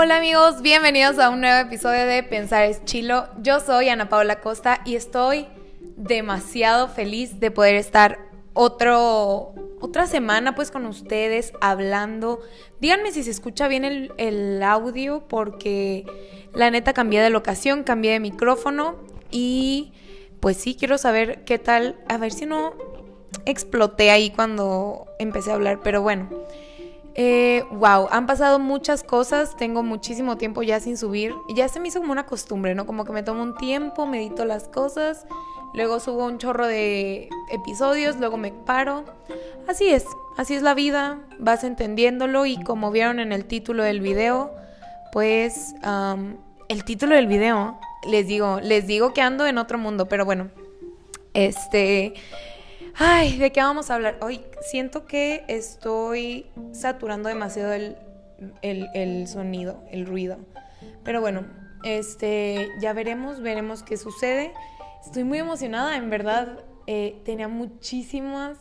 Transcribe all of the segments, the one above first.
Hola amigos, bienvenidos a un nuevo episodio de Pensar es Chilo. Yo soy Ana Paula Costa y estoy demasiado feliz de poder estar otro, otra semana pues con ustedes hablando. Díganme si se escucha bien el, el audio porque la neta cambié de locación, cambié de micrófono y pues sí quiero saber qué tal, a ver si no exploté ahí cuando empecé a hablar, pero bueno. Eh, wow, han pasado muchas cosas, tengo muchísimo tiempo ya sin subir. Ya se me hizo como una costumbre, ¿no? Como que me tomo un tiempo, medito las cosas, luego subo un chorro de episodios, luego me paro. Así es, así es la vida, vas entendiéndolo y como vieron en el título del video, pues el título del video, les digo, les digo que ando en otro mundo, pero bueno, este... Ay, ¿de qué vamos a hablar? Hoy siento que estoy saturando demasiado el, el, sonido, el ruido. Pero bueno, este, ya veremos, veremos qué sucede. Estoy muy emocionada, en verdad. Eh, tenía muchísimas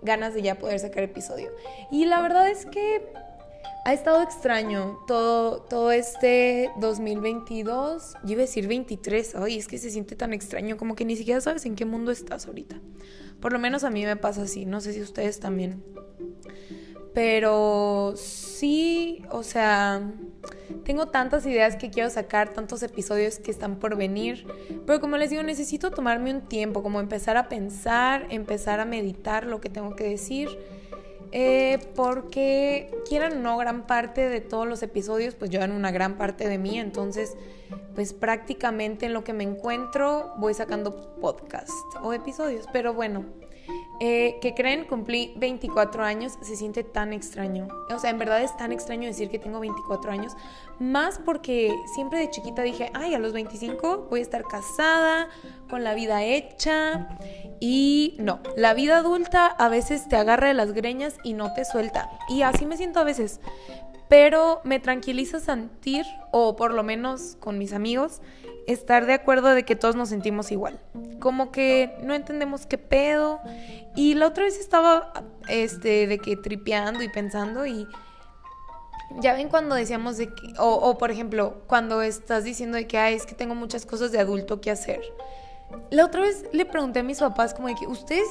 ganas de ya poder sacar episodio. Y la verdad es que ha estado extraño todo, todo este 2022. Yo iba a decir 23. Ay, es que se siente tan extraño, como que ni siquiera sabes en qué mundo estás ahorita. Por lo menos a mí me pasa así, no sé si ustedes también. Pero sí, o sea, tengo tantas ideas que quiero sacar, tantos episodios que están por venir. Pero como les digo, necesito tomarme un tiempo, como empezar a pensar, empezar a meditar lo que tengo que decir eh, porque quieran o no gran parte de todos los episodios, pues llevan una gran parte de mí, entonces pues prácticamente en lo que me encuentro voy sacando podcast o episodios, pero bueno, eh, que creen, cumplí 24 años, se siente tan extraño. O sea, en verdad es tan extraño decir que tengo 24 años, más porque siempre de chiquita dije, ay, a los 25 voy a estar casada, con la vida hecha. Y no, la vida adulta a veces te agarra de las greñas y no te suelta. Y así me siento a veces. Pero me tranquiliza sentir, o por lo menos con mis amigos, estar de acuerdo de que todos nos sentimos igual. Como que no entendemos qué pedo. Y la otra vez estaba este de que tripeando y pensando y ya ven cuando decíamos de que o, o por ejemplo, cuando estás diciendo de que Ay, es que tengo muchas cosas de adulto que hacer. La otra vez le pregunté a mis papás como de que ustedes,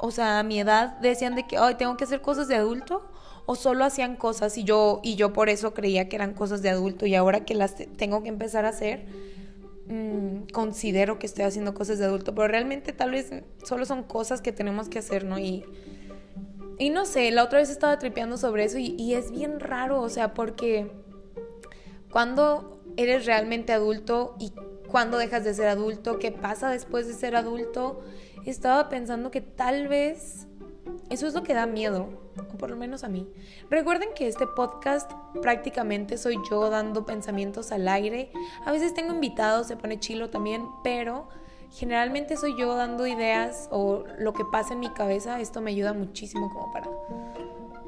o sea, a mi edad decían de que, "Ay, tengo que hacer cosas de adulto." o solo hacían cosas y yo y yo por eso creía que eran cosas de adulto y ahora que las tengo que empezar a hacer Mm, considero que estoy haciendo cosas de adulto, pero realmente tal vez solo son cosas que tenemos que hacer, ¿no? Y, y no sé, la otra vez estaba tripeando sobre eso y, y es bien raro, o sea, porque cuando eres realmente adulto y cuando dejas de ser adulto, qué pasa después de ser adulto, estaba pensando que tal vez eso es lo que da miedo, o por lo menos a mí. Recuerden que este podcast prácticamente soy yo dando pensamientos al aire. A veces tengo invitados, se pone chilo también, pero generalmente soy yo dando ideas o lo que pasa en mi cabeza. Esto me ayuda muchísimo como para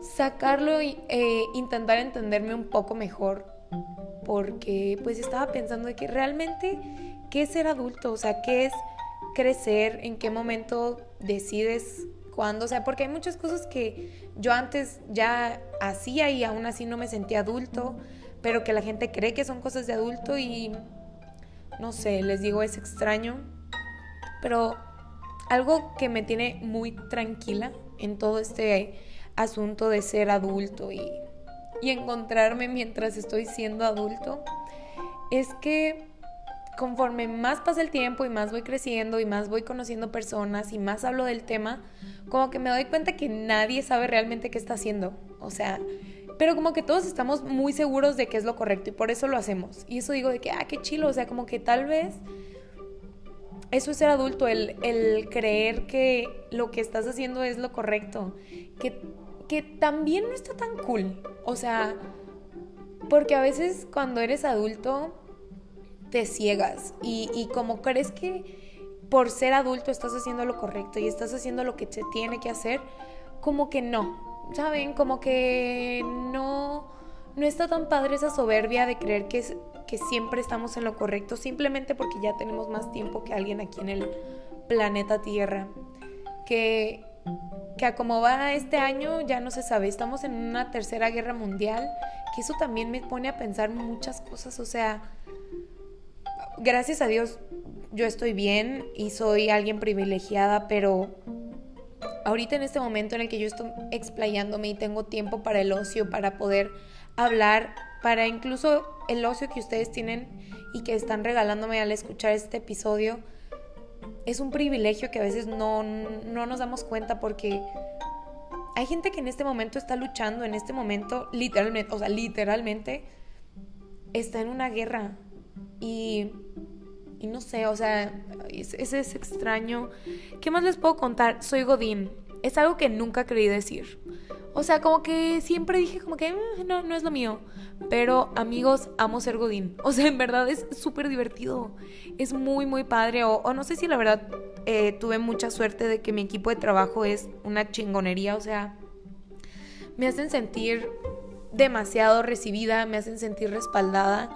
sacarlo e intentar entenderme un poco mejor. Porque pues estaba pensando de que realmente, ¿qué es ser adulto? O sea, ¿qué es crecer? ¿En qué momento decides cuando, o sea, porque hay muchas cosas que yo antes ya hacía y aún así no me sentía adulto, pero que la gente cree que son cosas de adulto y no sé, les digo, es extraño, pero algo que me tiene muy tranquila en todo este asunto de ser adulto y, y encontrarme mientras estoy siendo adulto es que conforme más pasa el tiempo y más voy creciendo y más voy conociendo personas y más hablo del tema, como que me doy cuenta que nadie sabe realmente qué está haciendo. O sea, pero como que todos estamos muy seguros de que es lo correcto y por eso lo hacemos. Y eso digo de que, ah, qué chilo. O sea, como que tal vez eso es ser adulto, el, el creer que lo que estás haciendo es lo correcto. Que, que también no está tan cool. O sea, porque a veces cuando eres adulto te ciegas y, y como crees que por ser adulto estás haciendo lo correcto y estás haciendo lo que te tiene que hacer, como que no, ¿saben? Como que no, no está tan padre esa soberbia de creer que, que siempre estamos en lo correcto simplemente porque ya tenemos más tiempo que alguien aquí en el planeta Tierra. Que que a como va este año ya no se sabe, estamos en una tercera guerra mundial, que eso también me pone a pensar muchas cosas, o sea, gracias a Dios yo estoy bien y soy alguien privilegiada, pero ahorita en este momento en el que yo estoy explayándome y tengo tiempo para el ocio, para poder hablar, para incluso el ocio que ustedes tienen y que están regalándome al escuchar este episodio, es un privilegio que a veces no, no nos damos cuenta porque hay gente que en este momento está luchando, en este momento literalmente, o sea, literalmente está en una guerra y, y no sé, o sea, ese es extraño. ¿Qué más les puedo contar? Soy Godín. Es algo que nunca creí decir. O sea, como que siempre dije como que mm, no, no es lo mío. Pero amigos, amo ser Godín. O sea, en verdad es súper divertido. Es muy, muy padre. O, no sé si la verdad eh, tuve mucha suerte de que mi equipo de trabajo es una chingonería. O sea, me hacen sentir demasiado recibida, me hacen sentir respaldada.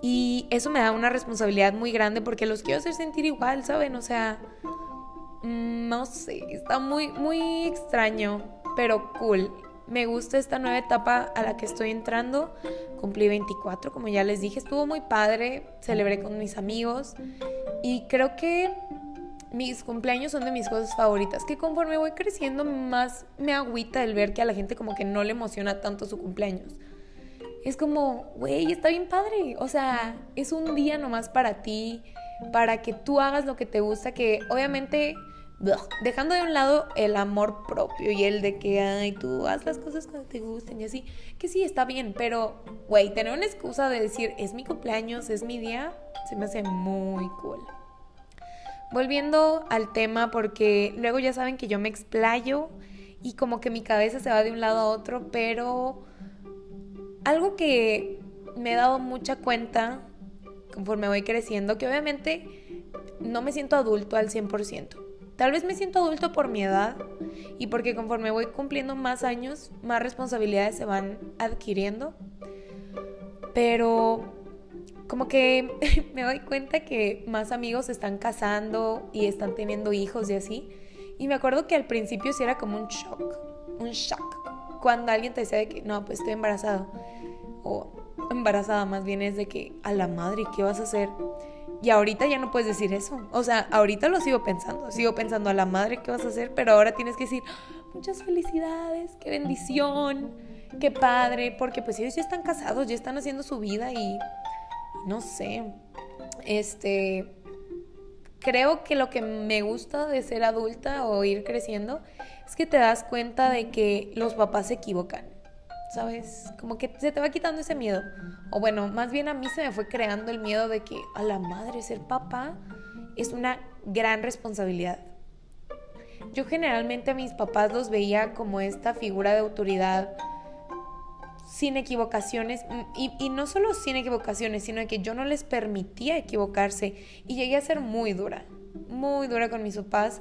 Y eso me da una responsabilidad muy grande porque los quiero hacer sentir igual, ¿saben? O sea, mm, no sé, está muy, muy extraño pero cool. Me gusta esta nueva etapa a la que estoy entrando. Cumplí 24, como ya les dije, estuvo muy padre, celebré con mis amigos y creo que mis cumpleaños son de mis cosas favoritas, que conforme voy creciendo más me agüita el ver que a la gente como que no le emociona tanto su cumpleaños. Es como, güey, está bien padre. O sea, es un día nomás para ti, para que tú hagas lo que te gusta, que obviamente dejando de un lado el amor propio y el de que, ay, tú haz las cosas cuando te gusten y así, que sí, está bien, pero, güey, tener una excusa de decir, es mi cumpleaños, es mi día, se me hace muy cool. Volviendo al tema, porque luego ya saben que yo me explayo y como que mi cabeza se va de un lado a otro, pero algo que me he dado mucha cuenta conforme voy creciendo, que obviamente no me siento adulto al 100%. Tal vez me siento adulto por mi edad y porque conforme voy cumpliendo más años, más responsabilidades se van adquiriendo. Pero como que me doy cuenta que más amigos están casando y están teniendo hijos y así. Y me acuerdo que al principio sí era como un shock, un shock. Cuando alguien te decía de que no, pues estoy embarazado. O embarazada más bien es de que a la madre, ¿qué vas a hacer? Y ahorita ya no puedes decir eso. O sea, ahorita lo sigo pensando. Sigo pensando a la madre qué vas a hacer, pero ahora tienes que decir, muchas felicidades, qué bendición, qué padre, porque pues ellos ya están casados, ya están haciendo su vida y no sé. Este creo que lo que me gusta de ser adulta o ir creciendo es que te das cuenta de que los papás se equivocan. ¿Sabes? Como que se te va quitando ese miedo. O bueno, más bien a mí se me fue creando el miedo de que a la madre ser papá es una gran responsabilidad. Yo generalmente a mis papás los veía como esta figura de autoridad sin equivocaciones y, y, no solo sin equivocaciones, sino que yo no les permitía equivocarse y llegué a ser muy dura, muy dura con mis papás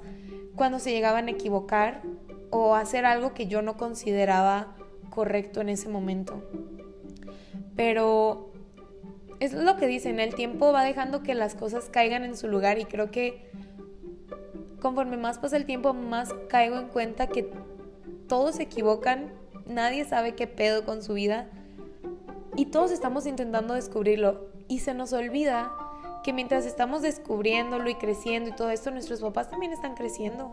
cuando se llegaban a equivocar o hacer algo que yo no consideraba correcto en ese momento. Pero es lo que dicen, el tiempo va dejando que las cosas caigan en su lugar y creo que conforme más pasa el tiempo, más caigo en cuenta que todos se equivocan, nadie sabe qué pedo con su vida y todos estamos intentando descubrirlo y se nos olvida que mientras estamos descubriéndolo y creciendo y todo esto, nuestros papás también están creciendo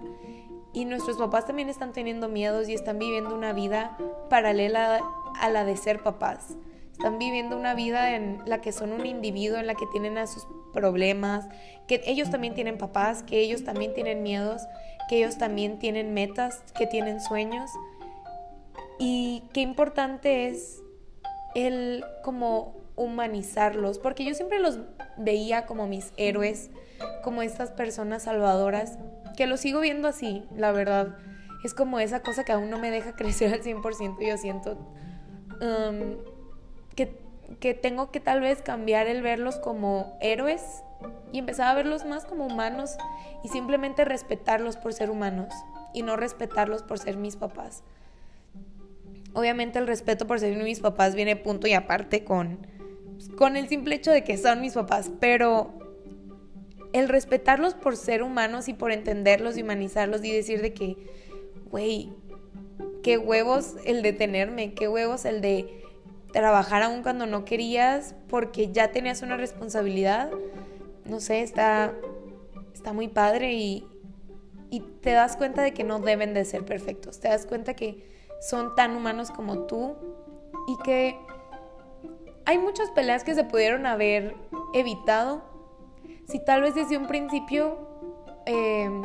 y nuestros papás también están teniendo miedos y están viviendo una vida paralela a la de ser papás. Están viviendo una vida en la que son un individuo, en la que tienen a sus problemas, que ellos también tienen papás, que ellos también tienen miedos, que ellos también tienen metas, que tienen sueños. Y qué importante es el como humanizarlos, porque yo siempre los veía como mis héroes, como estas personas salvadoras que lo sigo viendo así, la verdad. Es como esa cosa que aún no me deja crecer al 100%. Yo siento um, que, que tengo que tal vez cambiar el verlos como héroes y empezar a verlos más como humanos y simplemente respetarlos por ser humanos y no respetarlos por ser mis papás. Obviamente el respeto por ser mis papás viene punto y aparte con, con el simple hecho de que son mis papás, pero el respetarlos por ser humanos y por entenderlos y humanizarlos y decir de que, güey, qué huevos el de tenerme, qué huevos el de trabajar aún cuando no querías porque ya tenías una responsabilidad. No sé, está, está muy padre y, y te das cuenta de que no deben de ser perfectos. Te das cuenta que son tan humanos como tú y que hay muchas peleas que se pudieron haber evitado si tal vez desde un principio em,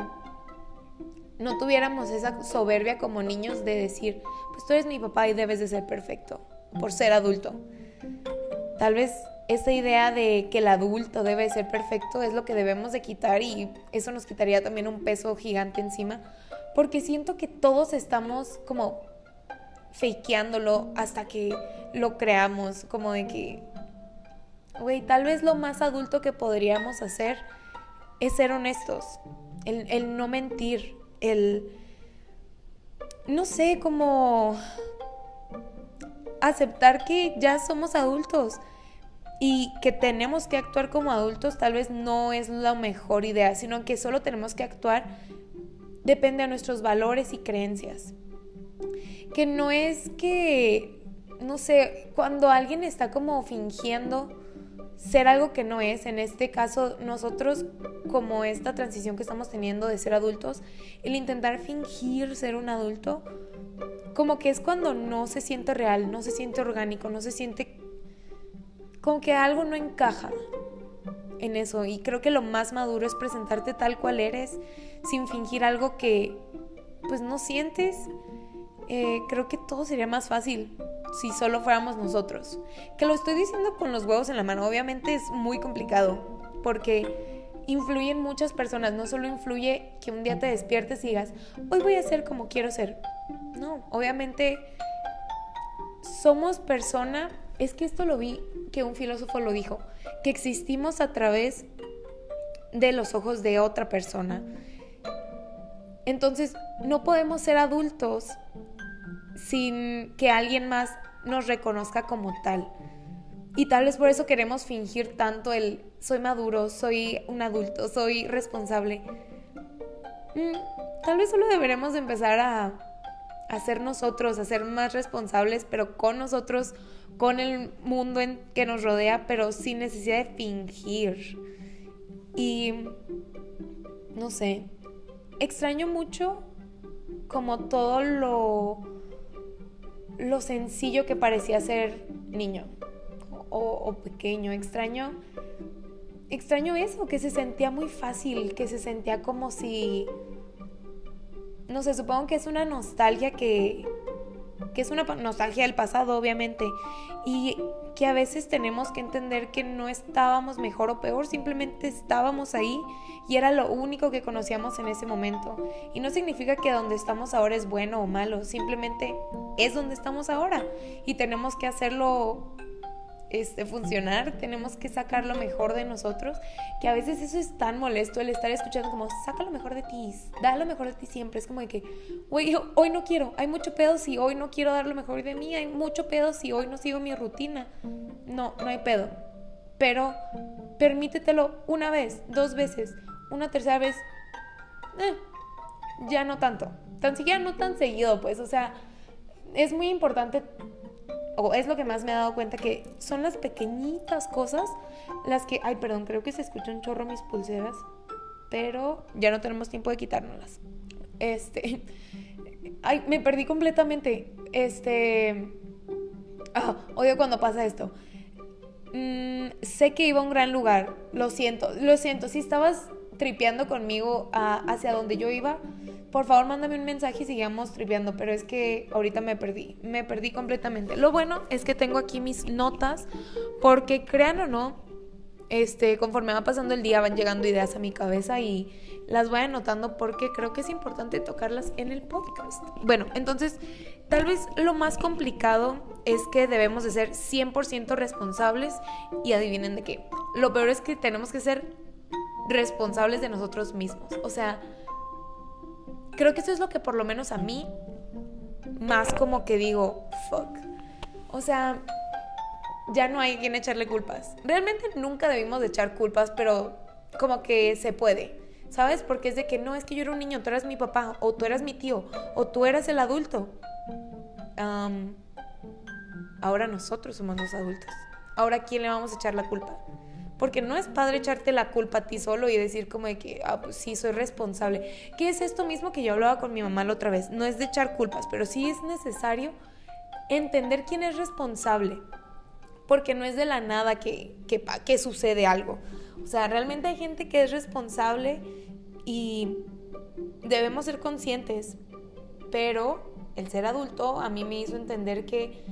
no tuviéramos esa soberbia como niños de decir, pues tú eres mi papá y debes de ser perfecto por ser adulto. Tal vez esa idea de que el adulto debe ser perfecto es lo que debemos de quitar y eso nos quitaría también un peso gigante encima, porque siento que todos estamos como fakeándolo hasta que lo creamos, como de que, güey, tal vez lo más adulto que podríamos hacer es ser honestos, el, el no mentir, el, no sé, como aceptar que ya somos adultos y que tenemos que actuar como adultos tal vez no es la mejor idea, sino que solo tenemos que actuar depende de nuestros valores y creencias. Que no es que, no sé, cuando alguien está como fingiendo ser algo que no es, en este caso nosotros como esta transición que estamos teniendo de ser adultos, el intentar fingir ser un adulto, como que es cuando no se siente real, no se siente orgánico, no se siente como que algo no encaja en eso. Y creo que lo más maduro es presentarte tal cual eres, sin fingir algo que pues no sientes. Eh, creo que todo sería más fácil si solo fuéramos nosotros. Que lo estoy diciendo con los huevos en la mano, obviamente es muy complicado, porque influyen muchas personas, no solo influye que un día te despiertes y digas, hoy voy a ser como quiero ser, no, obviamente somos persona, es que esto lo vi, que un filósofo lo dijo, que existimos a través de los ojos de otra persona. Entonces, no podemos ser adultos sin que alguien más nos reconozca como tal. Y tal vez por eso queremos fingir tanto el soy maduro, soy un adulto, soy responsable. Mm, tal vez solo deberemos empezar a a ser nosotros, a ser más responsables, pero con nosotros, con el mundo que nos rodea, pero sin necesidad de fingir. Y no sé, extraño mucho como todo lo lo sencillo que parecía ser niño o, pequeño, extraño extraño eso, que se sentía muy fácil, que se sentía como si no sé, supongo que es una nostalgia que, que es una nostalgia del pasado, obviamente, y que a veces tenemos que entender que no estábamos mejor o peor, simplemente estábamos ahí y era lo único que conocíamos en ese momento. Y no significa que donde estamos ahora es bueno o malo, simplemente es donde estamos ahora y tenemos que hacerlo este, funcionar, tenemos que sacar lo mejor de nosotros, que a veces eso es tan molesto el estar escuchando como, saca lo mejor de ti, da lo mejor de ti siempre, es como de que, güey, hoy no quiero, hay mucho pedo si hoy no quiero dar lo mejor de mí, hay mucho pedo si hoy no sigo mi rutina, no, no hay pedo, pero permítetelo una vez, dos veces, una tercera vez, eh, ya no tanto, tan siquiera no tan seguido, pues, o sea, es muy importante o es lo que más me he dado cuenta que son las pequeñitas cosas las que, ay, perdón, creo que se escucha un chorro mis pulseras, pero ya no tenemos tiempo de quitárnoslas. Este, ay, me perdí completamente. Este, ah, odio cuando pasa esto. Mm, sé que iba a un gran lugar, lo siento, lo siento. Si estabas tripeando conmigo hacia donde yo iba, por favor mándame un mensaje y sigamos tripeando, pero es que ahorita me perdí, me perdí completamente. Lo bueno es que tengo aquí mis notas, porque crean o no, este, conforme va pasando el día van llegando ideas a mi cabeza y las voy anotando porque creo que es importante tocarlas en el podcast. Bueno, entonces, tal vez lo más complicado es que debemos de ser 100% responsables y adivinen de qué. Lo peor es que tenemos que ser responsables de nosotros mismos. O sea, creo que eso es lo que por lo menos a mí más como que digo, fuck. O sea, ya no hay quien echarle culpas. Realmente nunca debimos de echar culpas, pero como que se puede. ¿Sabes? Porque es de que no, es que yo era un niño, tú eras mi papá, o tú eras mi tío, o tú eras el adulto. ahora nosotros somos los adultos. Ahora, ¿a quién le vamos a echar la culpa? Porque no es padre echarte la culpa a ti solo y decir como de que, ah, pues sí, soy responsable. ¿Qué es esto mismo que yo hablaba con mi mamá la otra vez? No es de echar culpas, pero sí es necesario entender quién es responsable. Porque no es de la nada que, que, que sucede algo. O sea, realmente hay gente que es responsable y debemos ser conscientes. Pero el ser adulto a mí me hizo entender que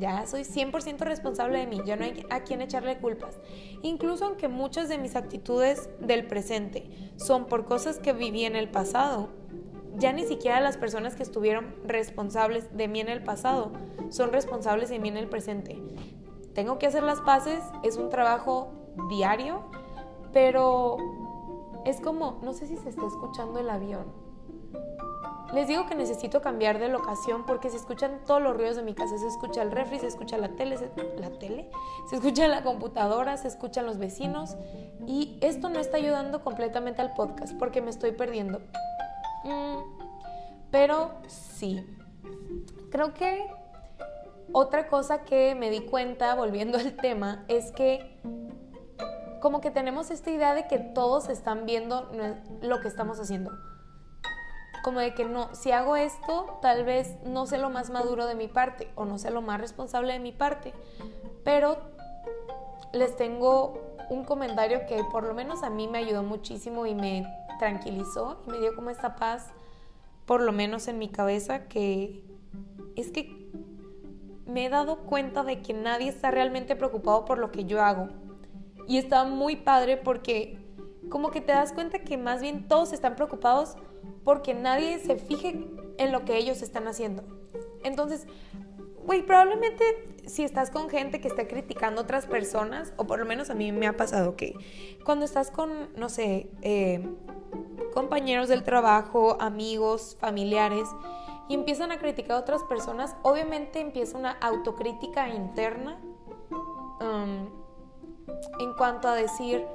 ya soy 100% responsable de mí, ya no hay a quien echarle culpas. Incluso aunque muchas de mis actitudes del presente son por cosas que viví en el pasado, ya ni siquiera las personas que estuvieron responsables de mí en el pasado son responsables de mí en el presente. Tengo que hacer las paces, es un trabajo diario, pero es como, no sé si se está escuchando el avión. Les digo que necesito cambiar de locación porque se escuchan todos los ruidos de mi casa. Se escucha el refri, se escucha la tele, la tele, se escucha la computadora, se escuchan los vecinos. Y esto no está ayudando completamente al podcast porque me estoy perdiendo. Mm, pero sí. Creo que otra cosa que me di cuenta, volviendo al tema, es que como que tenemos esta idea de que todos están viendo lo que estamos haciendo como de que no, si hago esto, tal vez no sé lo más maduro de mi parte o no sé lo más responsable de mi parte, pero les tengo un comentario que por lo menos a mí me ayudó muchísimo y me tranquilizó y me dio como esta paz, por lo menos en mi cabeza, que es que me he dado cuenta de que nadie está realmente preocupado por lo que yo hago. Y está muy padre porque como que te das cuenta que más bien todos están preocupados porque nadie se fije en lo que ellos están haciendo. Entonces, güey, probablemente si estás con gente que está criticando a otras personas, o por lo menos a mí me ha pasado que cuando estás con, no sé, eh, compañeros del trabajo, amigos, familiares, y empiezan a criticar a otras personas, obviamente empieza una autocrítica interna um, en cuanto a decir,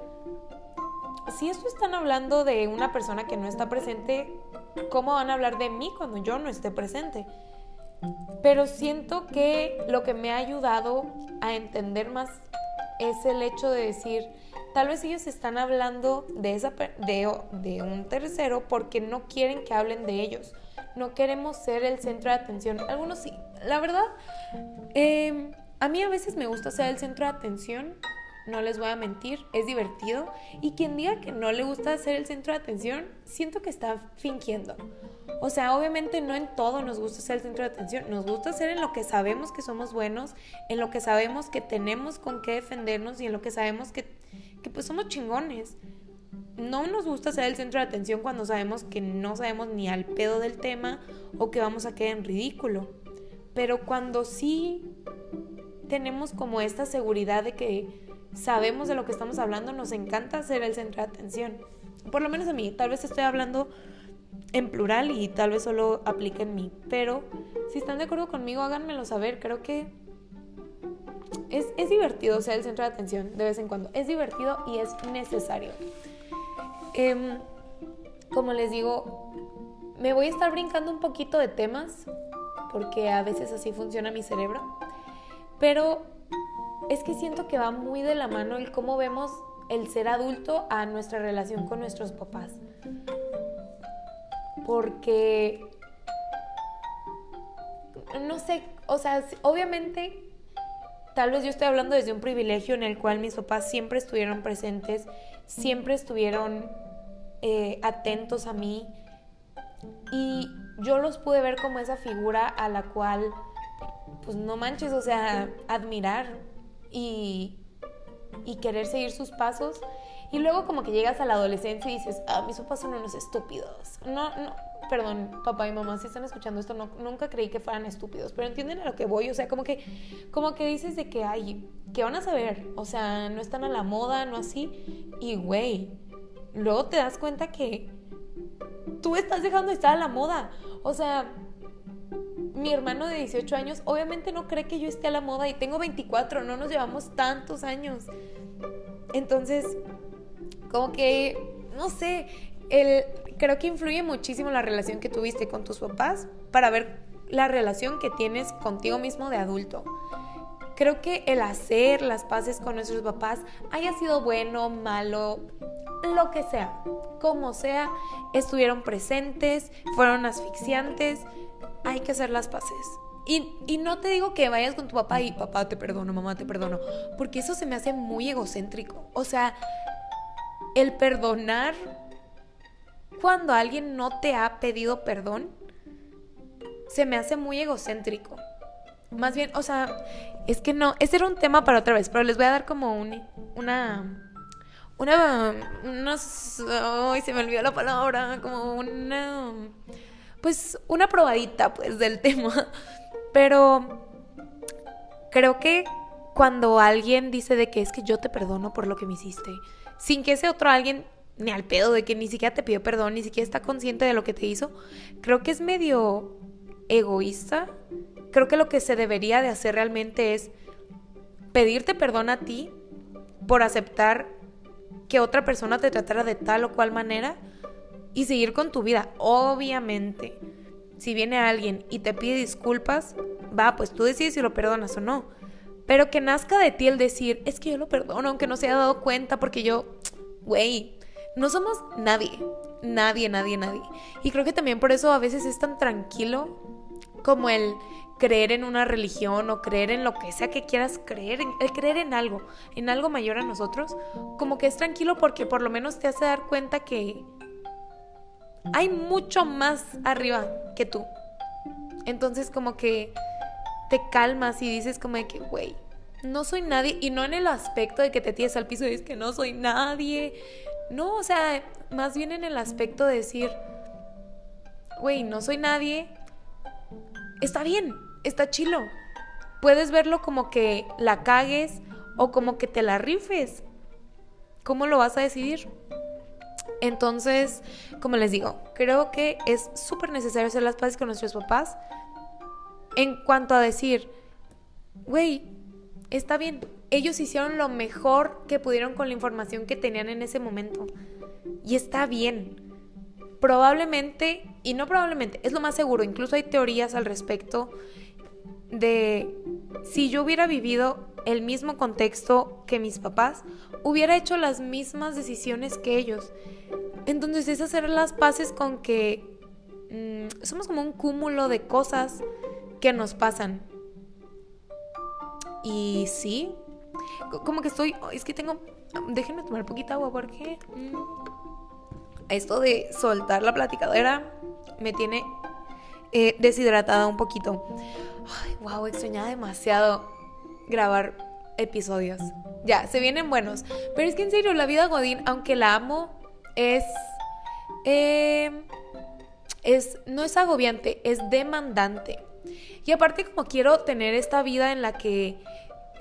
si esto están hablando de una persona que no está presente, ¿cómo van a hablar de mí cuando yo no esté presente? Pero siento que lo que me ha ayudado a entender más es el hecho de decir, tal vez ellos están hablando de, esa, de, de un tercero porque no quieren que hablen de ellos. No queremos ser el centro de atención. Algunos sí. La verdad, eh, a mí a veces me gusta ser el centro de atención no les voy a mentir, es divertido. Y quien diga que no le gusta ser el centro de atención, siento que está fingiendo. O sea, obviamente no en todo nos gusta ser el centro de atención, nos gusta ser en lo que sabemos que somos buenos, en lo que sabemos que tenemos con qué defendernos y en lo que sabemos que, que pues somos chingones. No nos gusta ser el centro de atención cuando sabemos que no sabemos ni al pedo del tema o que vamos a quedar en ridículo. Pero cuando sí tenemos como esta seguridad de que sabemos de lo que estamos hablando, nos encanta ser el centro de atención. Por lo menos a mí, tal vez estoy hablando en plural y tal vez solo aplique en mí, pero si están de acuerdo conmigo, háganmelo saber. Creo que es, divertido ser el centro de atención de vez en cuando. Es divertido y es necesario. Em, como les digo, me voy a estar brincando un poquito de temas porque a veces así funciona mi cerebro. Pero es que siento que va muy de la mano el cómo vemos el ser adulto a nuestra relación con nuestros papás. Porque, no sé, o sea, obviamente, tal vez yo estoy hablando desde un privilegio en el cual mis papás siempre estuvieron presentes, siempre estuvieron eh, atentos a mí y yo los pude ver como esa figura a la cual, pues no manches, o sea, admirar y, querer seguir sus pasos. Y luego como que llegas a la adolescencia y dices, ah, mis papás son unos estúpidos. No, no, perdón, papá y mamá, si están escuchando esto, no, nunca creí que fueran estúpidos, pero entienden a lo que voy, o sea, como que, como que dices de que, ay, ¿qué van a saber? O sea, no están a la moda, no así. Y, güey, luego te das cuenta que tú estás dejando de estar a la moda. O sea, mi hermano de 18 años obviamente no cree que yo esté a la moda y tengo 24, no nos llevamos tantos años. Entonces, como que no sé, creo que influye muchísimo la relación que tuviste con tus papás para ver la relación que tienes contigo mismo de adulto. Creo que el hacer las paces con nuestros papás, haya sido bueno, malo, lo que sea, como sea, estuvieron presentes, fueron asfixiantes, hay que hacer las paces. Y, y, no te digo que vayas con tu papá y papá te perdono, mamá te perdono, porque eso se me hace muy egocéntrico. O sea, el perdonar cuando alguien no te ha pedido perdón, se me hace muy egocéntrico. Más bien, o sea, es que no, ese era un tema para otra vez, pero les voy a dar como un, una una, unos, ay, se me olvidó la palabra, como una, pues una probadita, pues, del tema. Pero creo que cuando alguien dice de que es que yo te perdono por lo que me hiciste, sin que ese otro alguien ni al pedo de que ni siquiera te pidió perdón, ni siquiera está consciente de lo que te hizo, creo que es medio egoísta. Creo que lo que se debería de hacer realmente es pedirte perdón a ti por aceptar que otra persona te tratara de tal o cual manera y seguir con tu vida. Obviamente, si viene alguien y te pide disculpas, va, pues tú decides si lo perdonas o no. Pero que nazca de ti el decir, es que yo lo perdono, aunque no se haya dado cuenta, porque yo, güey, no somos nadie, nadie, nadie, nadie. Y creo que también por eso a veces es tan tranquilo como el creer en una religión o creer en lo que sea que quieras creer, el creer en algo, en algo mayor a nosotros, como que es tranquilo porque por lo menos te hace dar cuenta que hay mucho más arriba que tú. Entonces como que te calmas y dices como de que, güey, no soy nadie y no en el aspecto de que te tires al piso y dices que no soy nadie. No, o sea, más bien en el aspecto de decir, güey, no soy nadie. Está bien, está chilo. Puedes verlo como que la cagues o como que te la rifes. ¿Cómo lo vas a decidir? Entonces, como les digo, creo que es súper necesario hacer las paces con nuestros papás en cuanto a decir, güey, está bien, ellos hicieron lo mejor que pudieron con la información que tenían en ese momento. Y está bien. Probablemente, y no probablemente, es lo más seguro, incluso hay teorías al respecto de si yo hubiera vivido el mismo contexto que mis papás, hubiera hecho las mismas decisiones que ellos. Entonces es hacer las paces con que mm, somos como un cúmulo de cosas que nos pasan. Y sí, como que estoy, es que tengo, déjenme tomar poquita agua porque mm, esto de soltar la platicadera me tiene eh, deshidratada un poquito. Ay, wow, extrañaba demasiado grabar episodios. Ya, se vienen buenos. Pero es que en serio, la vida Godín, aunque la amo, es. Eh, es. No es agobiante, es demandante. Y aparte, como quiero tener esta vida en la que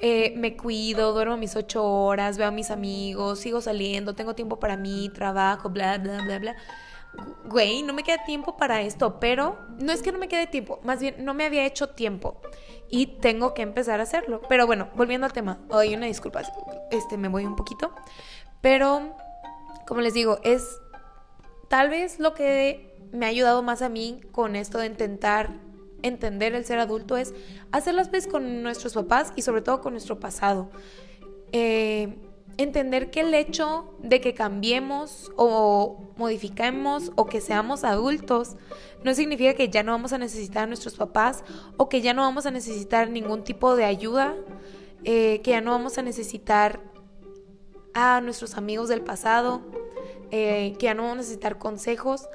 eh, me cuido, duermo mis ocho horas, veo a mis amigos, sigo saliendo, tengo tiempo para mí, trabajo, bla, bla, bla, bla güey, no me queda tiempo para esto, pero no es que no me quede tiempo, más bien no me había hecho tiempo y tengo que empezar a hacerlo. Pero bueno, volviendo al tema, hoy una disculpa, este me voy un poquito, pero como les digo, es tal vez lo que me ha ayudado más a mí con esto de intentar entender el ser adulto es hacer las veces con nuestros papás y sobre todo con nuestro pasado. Eh, entender que el hecho de que cambiemos o modifiquemos o que seamos adultos no significa que ya no vamos a necesitar a nuestros papás o que ya no vamos a necesitar ningún tipo de ayuda, eh, que ya no vamos a necesitar a nuestros amigos del pasado, eh, que ya no vamos a necesitar consejos.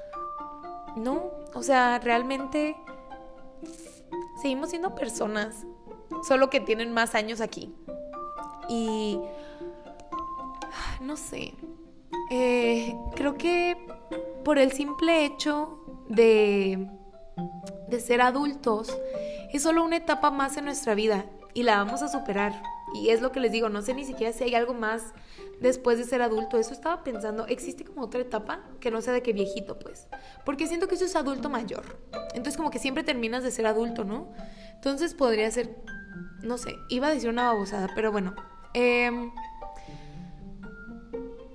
No, o sea, realmente seguimos siendo personas, solo que tienen más años aquí. Y no sé. Eh, creo que por el simple hecho de, de ser adultos, es solo una etapa más en nuestra vida y la vamos a superar. Y es lo que les digo, no sé ni siquiera si hay algo más después de ser adulto. Eso estaba pensando, ¿existe como otra etapa que no sea de que viejito, pues? Porque siento que eso es adulto mayor. Entonces como que siempre terminas de ser adulto, ¿no? Entonces podría ser, no sé, iba a decir una babosada, pero bueno. Eh,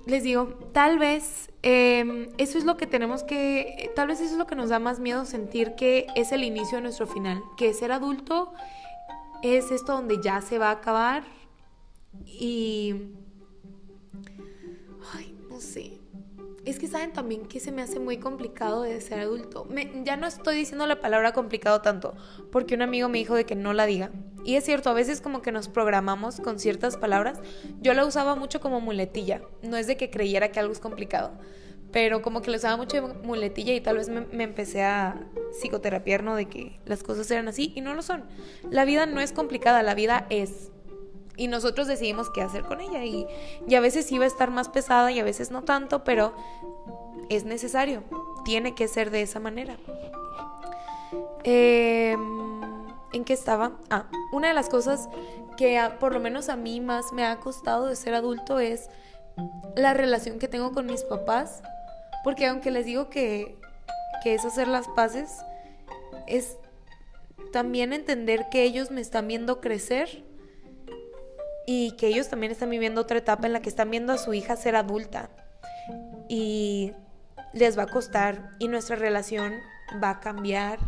les digo, tal vez em, eso es lo que tenemos que, tal vez eso es lo que nos da más miedo sentir que es el inicio de nuestro final, que ser adulto es esto donde ya se va a acabar y... Ay, no sé. Es que saben también que se me hace muy complicado de ser adulto. ya no estoy diciendo la palabra complicado tanto, porque un amigo me dijo de que no la diga. Y es cierto, a veces como que nos programamos con ciertas palabras. Yo la usaba mucho como muletilla. No es de que creyera que algo es complicado, pero como que la usaba mucho de muletilla y tal vez me, me empecé a psicoterapiar, ¿no? De que las cosas eran así y no lo son. La vida no es complicada, la vida es y nosotros decidimos qué hacer con ella y, y, a veces iba a estar más pesada y a veces no tanto, pero es necesario, tiene que ser de esa manera. Em, ¿En qué estaba? Ah, una de las cosas que por lo menos a mí más me ha costado de ser adulto es la relación que tengo con mis papás, porque aunque les digo que, que es hacer las paces, es también entender que ellos me están viendo crecer y que ellos también están viviendo otra etapa en la que están viendo a su hija ser adulta y les va a costar y nuestra relación va a cambiar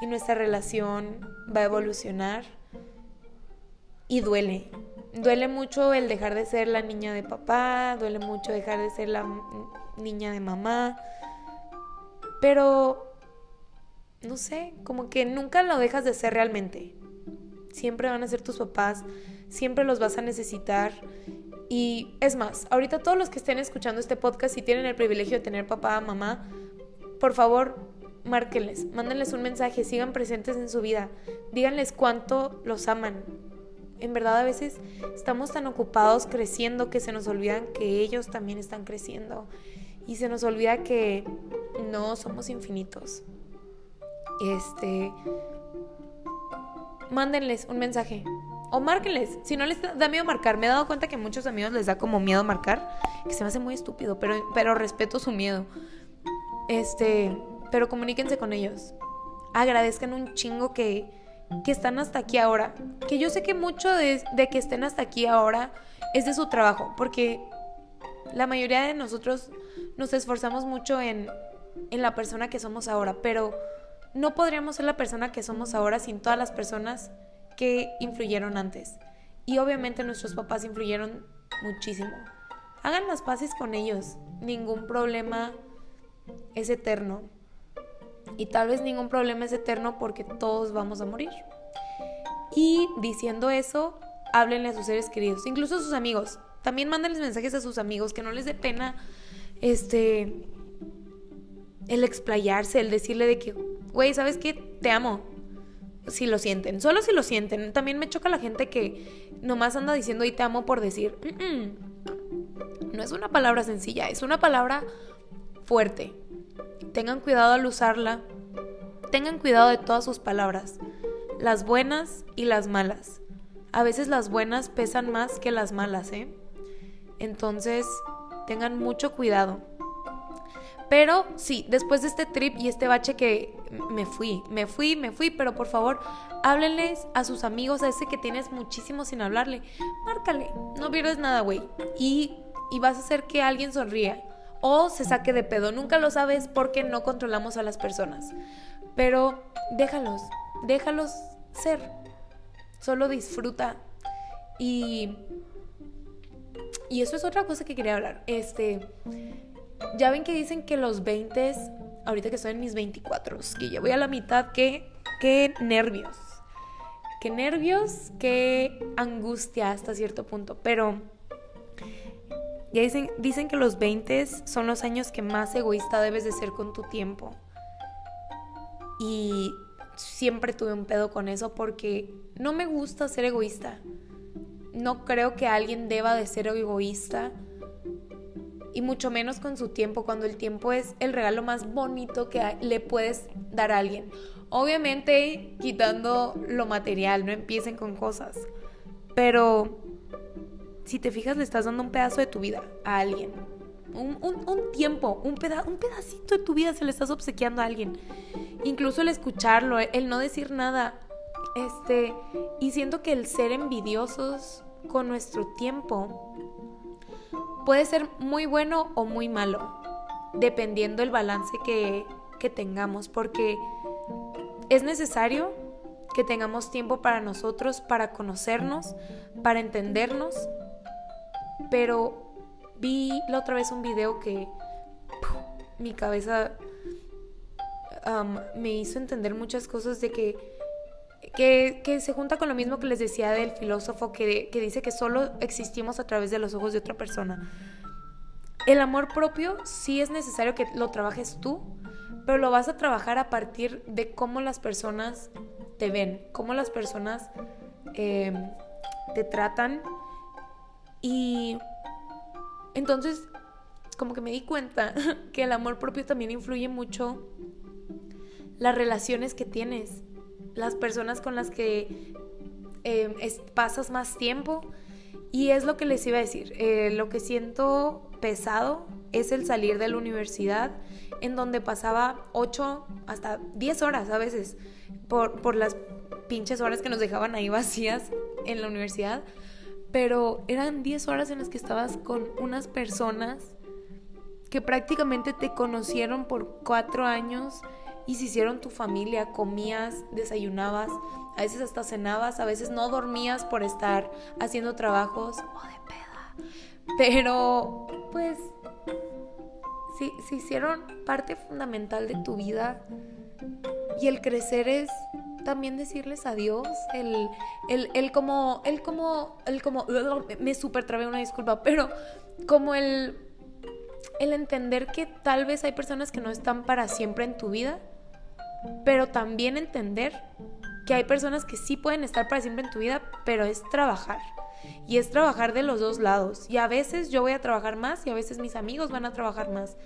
y nuestra relación va a evolucionar y duele. Duele mucho el dejar de ser la niña de papá, duele mucho dejar de ser la niña de mamá, pero no sé, como que nunca lo dejas de ser realmente. Siempre van a ser tus papás, siempre los vas a necesitar. Y es más, ahorita todos los que estén escuchando este podcast, y tienen el privilegio de tener papá, mamá, por favor, márquenles, mándenles un mensaje, sigan presentes en su vida, díganles cuánto los aman. En verdad a veces estamos tan ocupados creciendo que se nos olvidan que ellos también están creciendo y se nos olvida que no somos infinitos. Este mándenles un mensaje, o márquenles. Si no les da miedo marcar, me he dado cuenta que a muchos amigos les da como miedo marcar, que se me hace muy estúpido, pero, pero respeto su miedo. Este, pero comuníquense con ellos. Agradezcan un chingo que, que están hasta aquí ahora. Que yo sé que mucho de, de que estén hasta aquí ahora es de su trabajo, porque la mayoría de nosotros nos esforzamos mucho en, en la persona que somos ahora, pero no podríamos ser la persona que somos ahora sin todas las personas que influyeron antes. Y obviamente nuestros papás influyeron muchísimo. Hagan las paces con ellos. Ningún problema es eterno. Y tal vez ningún problema es eterno porque todos vamos a morir. Y diciendo eso, háblenle a sus seres queridos, incluso a sus amigos. También mándenles mensajes a sus amigos, que no les dé pena este el explayarse, el decirle de que, güey, ¿sabes qué? Te amo si lo sienten, solo si lo sienten. También me choca la gente que nomás anda diciendo y te amo por decir. No es una palabra sencilla, es una palabra fuerte. Tengan cuidado al usarla. Tengan cuidado de todas sus palabras, las buenas y las malas. A veces las buenas pesan más que las malas, ¿eh? Entonces, tengan mucho cuidado. Pero sí, después de este trip y este bache que me fui, me fui, me fui, pero por favor, háblenles a sus amigos, a ese que tienes muchísimo sin hablarle. Márcale, no pierdes nada, güey. Y, y vas a hacer que alguien sonríe o se saque de pedo. Nunca lo sabes porque no controlamos a las personas. Pero déjalos, déjalos ser. Solo disfruta. Y, y eso es otra cosa que quería hablar. Este ya ven que dicen que los 20, ahorita que estoy en mis 24, que ya voy a la mitad, que, qué nervios. Qué nervios, qué angustia hasta cierto punto. Pero ya dicen, dicen que los 20 son los años que más egoísta debes de ser con tu tiempo. Y siempre tuve un pedo con eso porque no me gusta ser egoísta. No creo que alguien deba de ser egoísta y mucho menos con su tiempo, cuando el tiempo es el regalo más bonito que le puedes dar a alguien. Obviamente quitando lo material, no empiecen con cosas, pero si te fijas le estás dando un pedazo de tu vida a alguien. Un, tiempo, un, un pedacito de tu vida se le estás obsequiando a alguien. Incluso el escucharlo, el no decir nada. Este, y siento que el ser envidiosos con nuestro tiempo puede ser muy bueno o muy malo, dependiendo el balance que, que tengamos, porque es necesario que tengamos tiempo para nosotros, para conocernos, para entendernos, pero vi la otra vez un video que mi cabeza me hizo entender muchas cosas de que, que, se junta con lo mismo que les decía del filósofo que, que dice que solo existimos a través de los ojos de otra persona. El amor propio sí es necesario que lo trabajes tú, pero lo vas a trabajar a partir de cómo las personas te ven, cómo las personas em, te tratan. Y entonces, como que me di cuenta que el amor propio también influye mucho las relaciones que tienes, las personas con las que em, pasas más tiempo. Y es lo que les iba a decir, eh, lo que siento pesado es el salir de la universidad, en donde pasaba 8 hasta 10 horas a veces por, por las pinches horas que nos dejaban ahí vacías en la universidad. Pero eran 10 horas en las que estabas con unas personas que prácticamente te conocieron por 4 años y se hicieron tu familia, comías, desayunabas, a veces hasta cenabas, a veces no dormías por estar haciendo trabajos o de peda. Pero pues sí, se hicieron parte fundamental de tu vida y el crecer es también decirles adiós, el, el, el como, el como, el como, me super trabé una disculpa, pero como el, el entender que tal vez hay personas que no están para siempre en tu vida, pero también entender que hay personas que sí pueden estar para siempre en tu vida, pero es trabajar. Y es trabajar de los dos lados. Y a veces yo voy a trabajar más y a veces mis amigos van a trabajar más.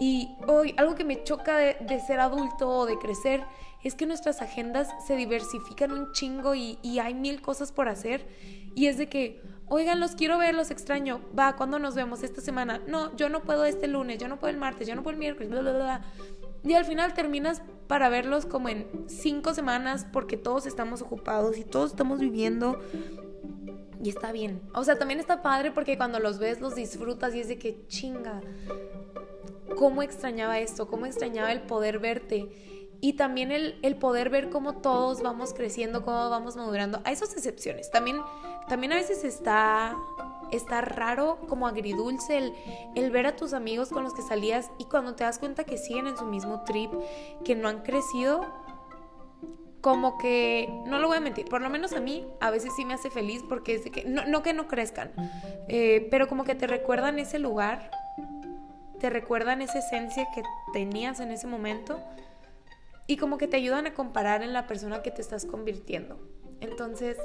Y hoy algo que me choca de, ser adulto o de crecer es que nuestras agendas se diversifican un chingo y, hay mil cosas por hacer. Y es de que, oigan, los quiero ver, los extraño. Va, ¿cuándo nos vemos esta semana? No, yo no puedo este lunes, yo no puedo el martes, yo no puedo el miércoles, bla, bla, bla. Y al final terminas para verlos como en cinco semanas porque todos estamos ocupados y todos estamos viviendo. Y está bien. O sea, también está padre porque cuando los ves los disfrutas y es de que chinga cómo extrañaba esto, cómo extrañaba el poder verte y también el, el, poder ver cómo todos vamos creciendo, cómo vamos madurando. Hay esas excepciones. También, también a veces está, está raro, como agridulce, el, el ver a tus amigos con los que salías y cuando te das cuenta que siguen en su mismo trip, que no han crecido, como que, no lo voy a mentir, por lo menos a mí a veces sí me hace feliz porque es de que, no, no que no crezcan, eh, pero como que te recuerdan ese lugar te recuerdan esa esencia que tenías en ese momento y como que te ayudan a comparar en la persona que te estás convirtiendo. Entonces,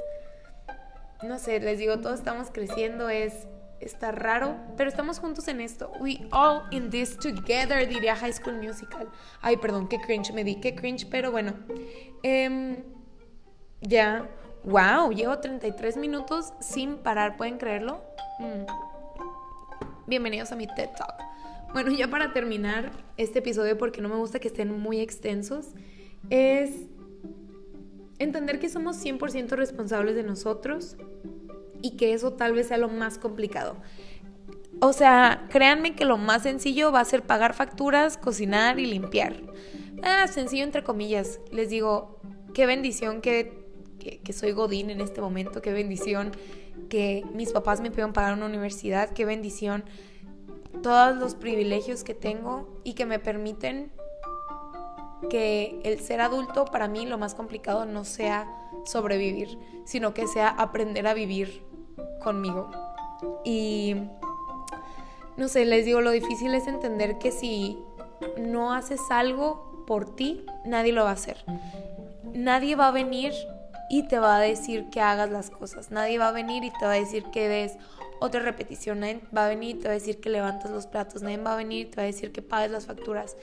no sé, les digo, todos estamos creciendo, es está raro, pero estamos juntos en esto. We all in this together, diría High School Musical. Ay, perdón, qué cringe me di, qué cringe, pero bueno. Em, ya, wow, llevo 33 minutos sin parar, ¿pueden creerlo? Mm. Bienvenidos a mi TED Talk. Bueno, ya para terminar este episodio, porque no me gusta que estén muy extensos, es entender que somos 100% responsables de nosotros y que eso tal vez sea lo más complicado. O sea, créanme que lo más sencillo va a ser pagar facturas, cocinar y limpiar. Ah, sencillo entre comillas. Les digo, qué bendición que, que, soy Godín en este momento, qué bendición que mis papás me puedan pagar una universidad, qué bendición todos los privilegios que tengo y que me permiten que el ser adulto para mí lo más complicado no sea sobrevivir, sino que sea aprender a vivir conmigo. Y no sé, les digo, lo difícil es entender que si no haces algo por ti, nadie lo va a hacer. Nadie va a venir y te va a decir que hagas las cosas. Nadie va a venir y te va a decir que des otra repetición. Nadie va a venir te va a decir que levantas los platos. Nadie va a venir te va a decir que pagues las facturas.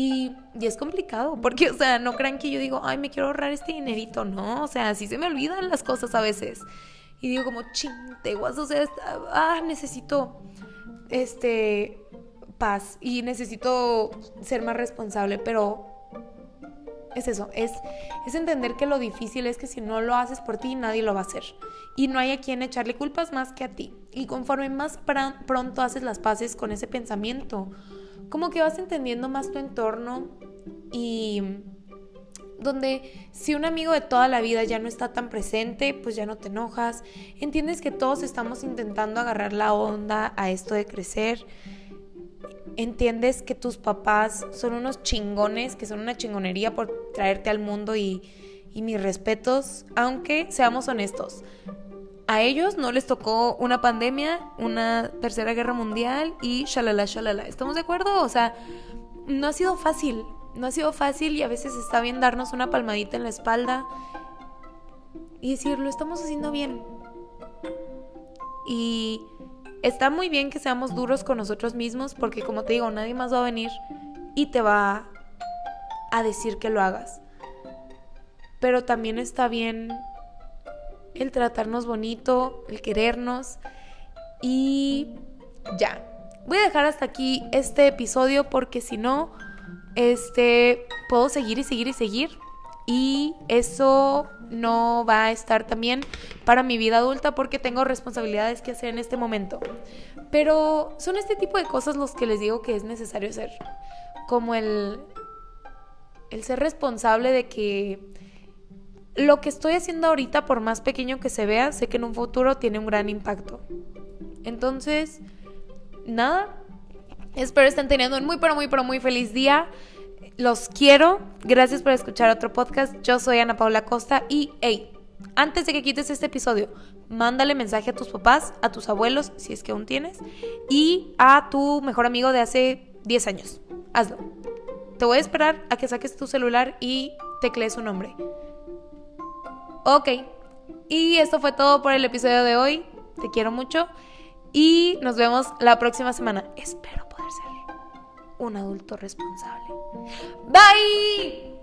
Y, es complicado, porque, o sea, no crean que yo digo, ay, me quiero ahorrar este dinerito, no, o sea, así se me olvidan las cosas a veces. Y digo como, chinteguas, o sea, ah, necesito, este, paz y necesito ser más responsable, pero es eso, es, es entender que lo difícil es que si no lo haces por ti, nadie lo va a hacer. Y no hay a quien echarle culpas más que a ti. Y conforme más pronto haces las paces con ese pensamiento, como que vas entendiendo más tu entorno y donde si un amigo de toda la vida ya no está tan presente, pues ya no te enojas, entiendes que todos estamos intentando agarrar la onda a esto de crecer, entiendes que tus papás son unos chingones, que son una chingonería por traerte al mundo y, y mis respetos, aunque seamos honestos. A ellos no les tocó una pandemia, una tercera guerra mundial y shalala, shalala. ¿Estamos de acuerdo? O sea, no ha sido fácil, no ha sido fácil y a veces está bien darnos una palmadita en la espalda y decir, lo estamos haciendo bien. Y está muy bien que seamos duros con nosotros mismos porque como te digo, nadie más va a venir y te va a decir que lo hagas. Pero también está bien el tratarnos bonito, el querernos y ya. Voy a dejar hasta aquí este episodio porque si no este, puedo seguir y seguir y seguir. Y eso no va a estar también para mi vida adulta porque tengo responsabilidades que hacer en este momento. Pero son este tipo de cosas los que les digo que es necesario hacer. Como el, el ser responsable de que lo que estoy haciendo ahorita, por más pequeño que se vea, sé que en un futuro tiene un gran impacto. Entonces, nada, Espero estén teniendo un muy, pero muy, pero muy feliz día. Los quiero. Gracias por escuchar otro podcast. Yo soy Ana Paula Costa y, hey, antes de que quites este episodio, mándale mensaje a tus papás, a tus abuelos, si es que aún tienes, y a tu mejor amigo de hace 10 años. Hazlo. Te voy a esperar a que saques tu celular y teclees su nombre. Ok, y esto fue todo por el episodio de hoy. Te quiero mucho y nos vemos la próxima semana. Espero poder ser un adulto responsable. Bye.